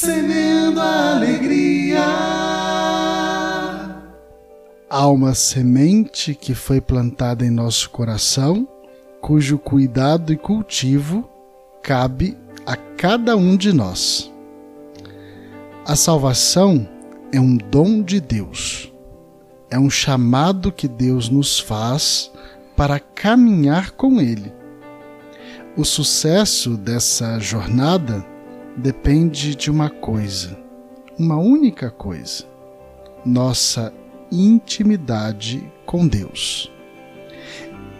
semeando a alegria. Há uma semente que foi plantada em nosso coração, cujo cuidado e cultivo cabe a cada um de nós. A salvação é um dom de Deus. É um chamado que Deus nos faz para caminhar com Ele. O sucesso dessa jornada depende de uma coisa, uma única coisa: nossa intimidade com Deus.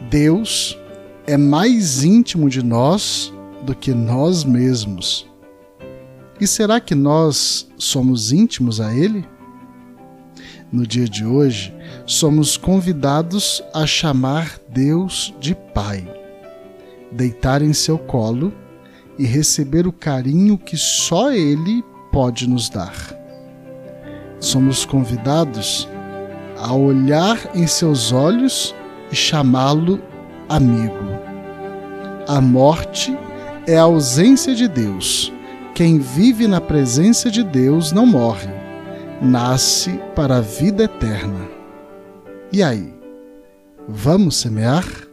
Deus é mais íntimo de nós do que nós mesmos. E será que nós somos íntimos a Ele? No dia de hoje, somos convidados a chamar Deus de Pai, deitar em seu colo e receber o carinho que só Ele pode nos dar. Somos convidados a olhar em seus olhos e chamá-lo amigo. A morte é a ausência de Deus. Quem vive na presença de Deus não morre, nasce para a vida eterna. E aí, vamos semear?